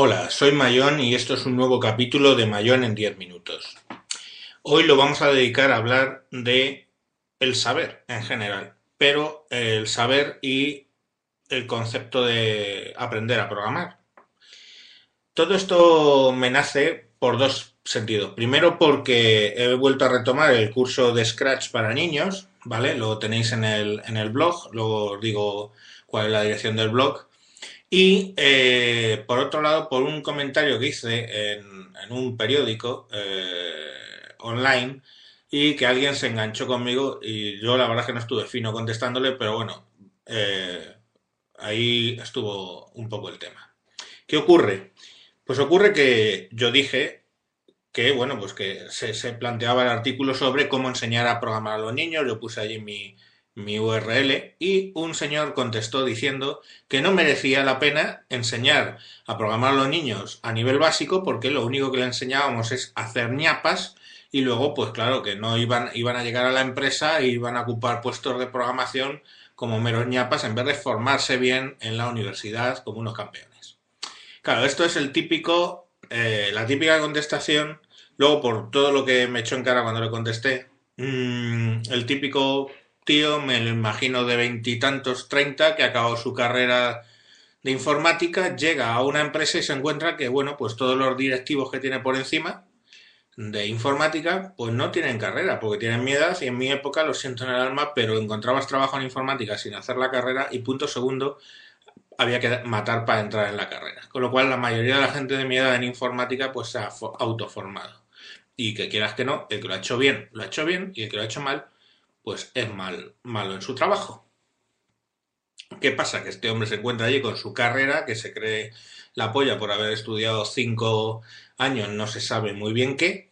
Hola, soy Mayón y esto es un nuevo capítulo de Mayón en 10 minutos. Hoy lo vamos a dedicar a hablar de el saber en general, pero el saber y el concepto de aprender a programar. Todo esto me nace por dos sentidos. Primero porque he vuelto a retomar el curso de Scratch para niños, ¿vale? Lo tenéis en el, en el blog, luego os digo cuál es la dirección del blog. Y eh, por otro lado, por un comentario que hice en, un periódico eh, online y que alguien se enganchó conmigo y yo la verdad es que no estuve fino contestándole, pero bueno, eh, ahí estuvo un poco el tema. ¿Qué ocurre? Pues ocurre que yo dije que, bueno, pues que se, se planteaba el artículo sobre cómo enseñar a programar a los niños, yo puse allí mi, mi URL y un señor contestó diciendo que no merecía la pena enseñar a programar a los niños a nivel básico porque lo único que le enseñábamos es hacer ñapas y luego pues claro que no iban, iban a llegar a la empresa e iban a ocupar puestos de programación como meros ñapas en vez de formarse bien en la universidad como unos campeones. Claro, esto es el típico, eh, la típica contestación, luego por todo lo que me echó en cara cuando le contesté, mmm, el típico tío, me lo imagino de veintitantos, treinta, que acabado su carrera de informática, llega a una empresa y se encuentra que, bueno, pues todos los directivos que tiene por encima de informática, pues no tienen carrera, porque tienen mi edad y en mi época, lo siento en el alma, pero encontrabas trabajo en informática sin hacer la carrera y punto segundo, había que matar para entrar en la carrera. Con lo cual la mayoría de la gente de mi edad en informática pues se ha autoformado. Y que quieras que no, el que lo ha hecho bien, lo ha hecho bien y el que lo ha hecho mal, pues es mal, malo en su trabajo. ¿Qué pasa? Que este hombre se encuentra allí con su carrera, que se cree la polla por haber estudiado cinco años, no se sabe muy bien qué,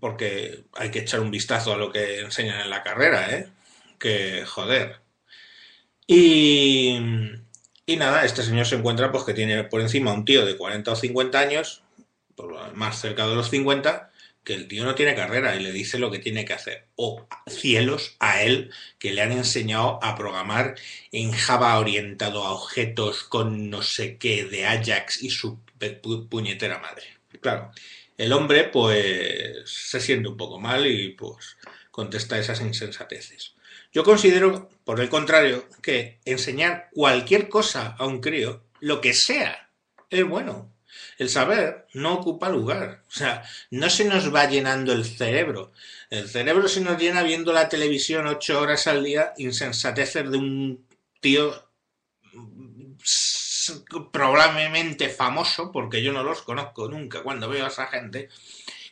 porque hay que echar un vistazo a lo que enseñan en la carrera, ¿eh? Que joder. Y, y nada, este señor se encuentra pues que tiene por encima un tío de 40 o 50 años, por más cerca de los 50, que el tío no tiene carrera y le dice lo que tiene que hacer. O cielos a él que le han enseñado a programar en Java orientado a objetos con no sé qué de Ajax y su puñetera madre. Claro, el hombre pues se siente un poco mal y pues contesta esas insensateces. Yo considero, por el contrario, que enseñar cualquier cosa a un crío, lo que sea, es bueno. El saber no ocupa lugar, o sea, no se nos va llenando el cerebro. El cerebro se nos llena viendo la televisión ocho horas al día, insensateces de un tío probablemente famoso, porque yo no los conozco nunca cuando veo a esa gente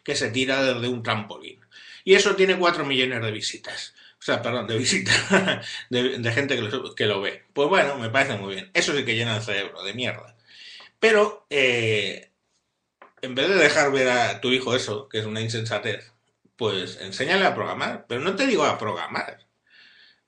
que se tira desde un trampolín. Y eso tiene cuatro millones de visitas. O sea, perdón, de visitas, de, gente que lo, que lo ve. Pues bueno, me parece muy bien. Eso sí que llena el cerebro, de mierda. Pero, eh, en vez de dejar ver a tu hijo eso, que es una insensatez, pues enséñale a programar. Pero no te digo a programar.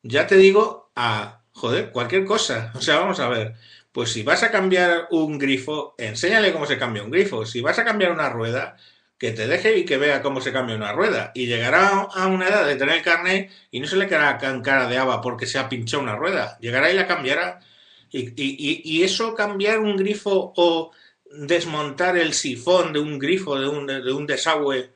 Ya te digo a, joder, cualquier cosa. O sea, vamos a ver. Pues si vas a cambiar un grifo, enséñale cómo se cambia un grifo. Si vas a cambiar una rueda, que te deje y que vea cómo se cambia una rueda. Y llegará a una edad de tener carne y no se le quedará cara de haba porque se ha pinchado una rueda. Llegará y la cambiará y, eso cambiar un grifo o desmontar el sifón de un grifo, de un, de un desagüe,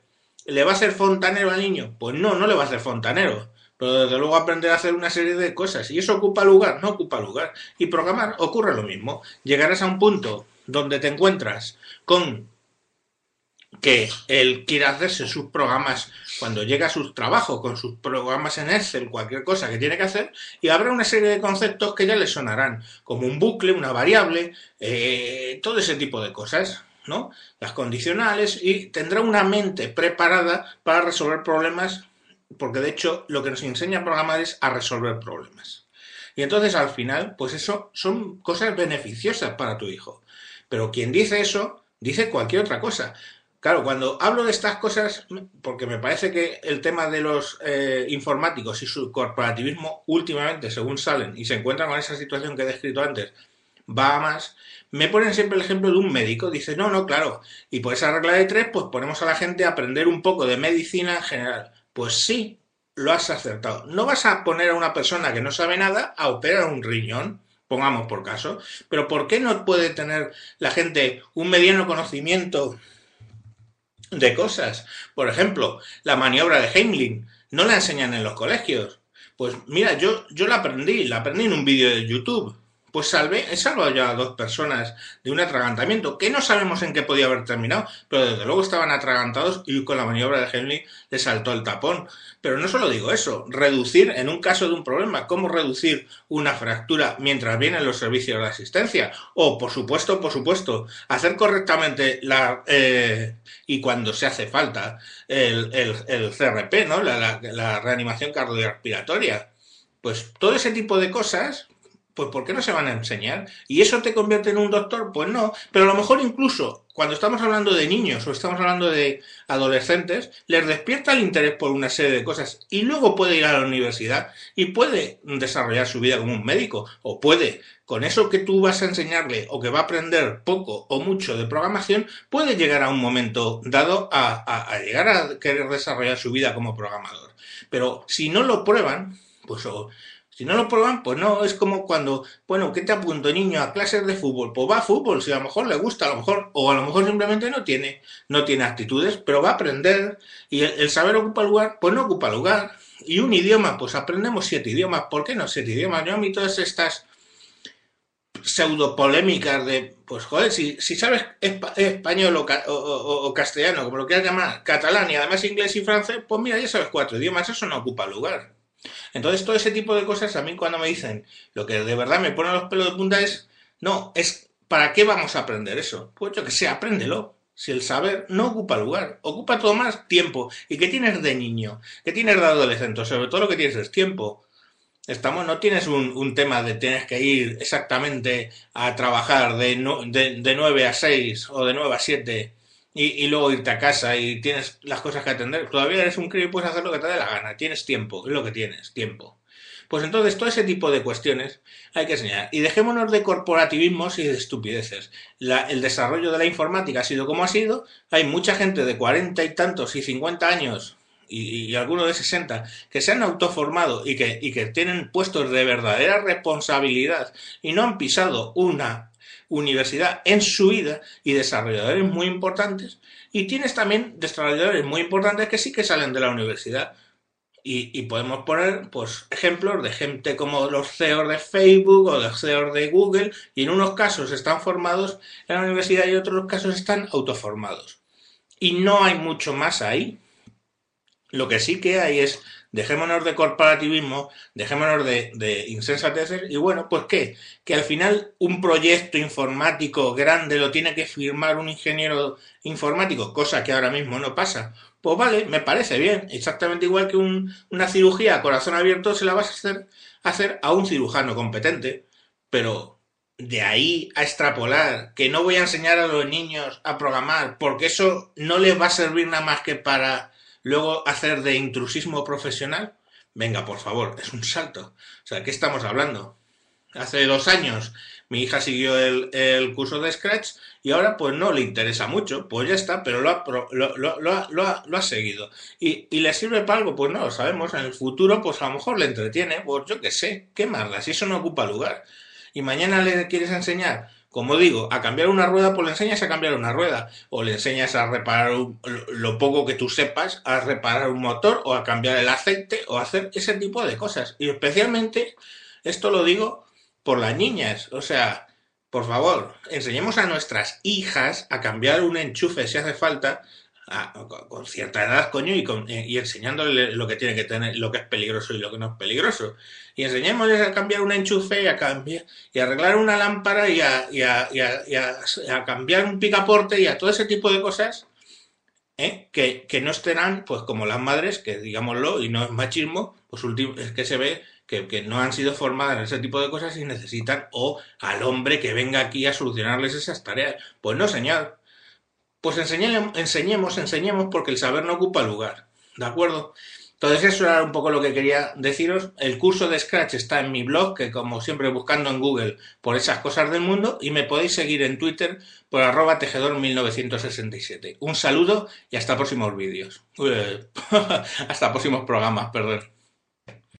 ¿le va a hacer fontanero al niño? Pues no, no le va a hacer fontanero. Pero desde luego aprender a hacer una serie de cosas. ¿Y eso ocupa lugar? No ocupa lugar. Y programar ocurre lo mismo. Llegarás a un punto donde te encuentras con que él quiere hacerse sus programas cuando llega a su trabajo con sus programas en Excel, cualquier cosa que tiene que hacer, y habrá una serie de conceptos que ya le sonarán, como un bucle, una variable, eh, todo ese tipo de cosas, ¿no? Las condicionales, y tendrá una mente preparada para resolver problemas, porque de hecho lo que nos enseña a programar es a resolver problemas. Y entonces al final, pues eso son cosas beneficiosas para tu hijo. Pero quien dice eso, dice cualquier otra cosa. Claro, cuando hablo de estas cosas, porque me parece que el tema de los eh, informáticos y su corporativismo últimamente, según salen y se encuentran con esa situación que he descrito antes, va a más, me ponen siempre el ejemplo de un médico. Dice, no, no, claro, y por esa regla de tres, pues ponemos a la gente a aprender un poco de medicina en general. Pues sí, lo has acertado. No vas a poner a una persona que no sabe nada a operar un riñón, pongamos por caso, pero ¿por qué no puede tener la gente un mediano conocimiento de cosas? Por ejemplo, la maniobra de Heimlich, no la enseñan en los colegios. Pues mira, yo, yo la aprendí, la aprendí en un vídeo de YouTube pues salvé, he salvado ya a dos personas de un atragantamiento, que no sabemos en qué podía haber terminado, pero desde luego estaban atragantados y con la maniobra de Henley le saltó el tapón. Pero no solo digo eso, reducir en un caso de un problema, cómo reducir una fractura mientras vienen los servicios de asistencia, o por supuesto, por supuesto, hacer correctamente la eh, y cuando se hace falta el, el, CRP, ¿no? La, la reanimación cardiorrespiratoria. Pues todo ese tipo de cosas pues ¿por qué no se van a enseñar? ¿Y eso te convierte en un doctor? Pues no, pero a lo mejor incluso cuando estamos hablando de niños o estamos hablando de adolescentes, les despierta el interés por una serie de cosas y luego puede ir a la universidad y puede desarrollar su vida como un médico o puede, con eso que tú vas a enseñarle o que va a aprender poco o mucho de programación, puede llegar a un momento dado a, llegar a querer desarrollar su vida como programador. Pero si no lo prueban, pues o, si no lo prueban, pues no, es como cuando, bueno, ¿qué te apunto, niño, a clases de fútbol? Pues va a fútbol, si a lo mejor le gusta, a lo mejor, o a lo mejor simplemente no tiene, no tiene actitudes, pero va a aprender, y el, saber ocupa lugar, pues no ocupa lugar. Y un idioma, pues aprendemos siete idiomas, ¿por qué no siete idiomas? Yo a mí todas estas pseudo polémicas de, pues joder, si, si sabes español o, o, castellano, como lo quieras llamar, catalán y además inglés y francés, pues mira, ya sabes cuatro idiomas, eso no ocupa lugar. Entonces, todo ese tipo de cosas, a mí cuando me dicen lo que de verdad me pone los pelos de punta es, no, es, ¿para qué vamos a aprender eso? Pues yo que sé, apréndelo. Si el saber no ocupa lugar, ocupa todo más tiempo. ¿Y qué tienes de niño? ¿Qué tienes de adolescente? Sobre todo lo que tienes es tiempo. Estamos, no tienes un, tema de tienes que ir exactamente a trabajar de, de, de 9 a 6 o de 9 a 7 y, luego irte a casa y tienes las cosas que atender. Todavía eres un crío y puedes hacer lo que te dé la gana. Tienes tiempo, es lo que tienes, tiempo. Pues entonces todo ese tipo de cuestiones hay que enseñar. Y dejémonos de corporativismos y de estupideces. el desarrollo de la informática ha sido como ha sido. Hay mucha gente de cuarenta y tantos y cincuenta años y, y algunos de sesenta que se han autoformado y que, y que tienen puestos de verdadera responsabilidad y no han pisado una universidad en su vida y desarrolladores muy importantes. Y tienes también desarrolladores muy importantes que sí que salen de la universidad. Y, podemos poner pues, ejemplos de gente como los CEOs de Facebook o los CEOs de Google, y en unos casos están formados en la universidad y en otros casos están autoformados. Y no hay mucho más ahí. Lo que sí que hay es dejémonos de corporativismo, dejémonos de, de insensateces y bueno, pues qué, que al final un proyecto informático grande lo tiene que firmar un ingeniero informático, cosa que ahora mismo no pasa. Pues vale, me parece bien, exactamente igual que una cirugía a corazón abierto se la vas a hacer, hacer a un cirujano competente, pero de ahí a extrapolar que no voy a enseñar a los niños a programar porque eso no les va a servir nada más que para luego hacer de intrusismo profesional, venga, por favor, es un salto. O sea, ¿qué estamos hablando? Hace dos años mi hija siguió el, curso de Scratch y ahora pues no le interesa mucho, pues ya está, pero lo ha, lo, lo, lo ha, seguido. ¿Y, ¿Y, le sirve para algo? Pues no lo sabemos, en el futuro pues a lo mejor le entretiene, pues yo qué sé, qué marda, si eso no ocupa lugar. Y mañana le quieres enseñar como digo, a cambiar una rueda, pues le enseñas a cambiar una rueda. O le enseñas a reparar lo poco que tú sepas, a reparar un motor, o a cambiar el aceite, o a hacer ese tipo de cosas. Y especialmente, esto lo digo por las niñas. O sea, por favor, enseñemos a nuestras hijas a cambiar un enchufe si hace falta, con cierta edad, coño, y, con, eh, y enseñándole lo que tiene que tener, lo que es peligroso y lo que no es peligroso. Y enseñémosles a cambiar un enchufe y a cambiar, y arreglar una lámpara a, a, y a, cambiar un picaporte y a todo ese tipo de cosas, ¿eh? que, que no estarán, pues como las madres, que digámoslo, y no es machismo, pues es que se ve que, que, no han sido formadas en ese tipo de cosas y necesitan o al hombre que venga aquí a solucionarles esas tareas. Pues no, señor. Pues enseñemos, enseñemos, enseñemos porque el saber no ocupa lugar. ¿De acuerdo? Entonces eso era un poco lo que quería deciros. El curso de Scratch está en mi blog, que como siempre buscando en Google por esas cosas del mundo, y me podéis seguir en Twitter por arroba tejedor1967. Un saludo y hasta próximos vídeos. hasta próximos programas, perdón.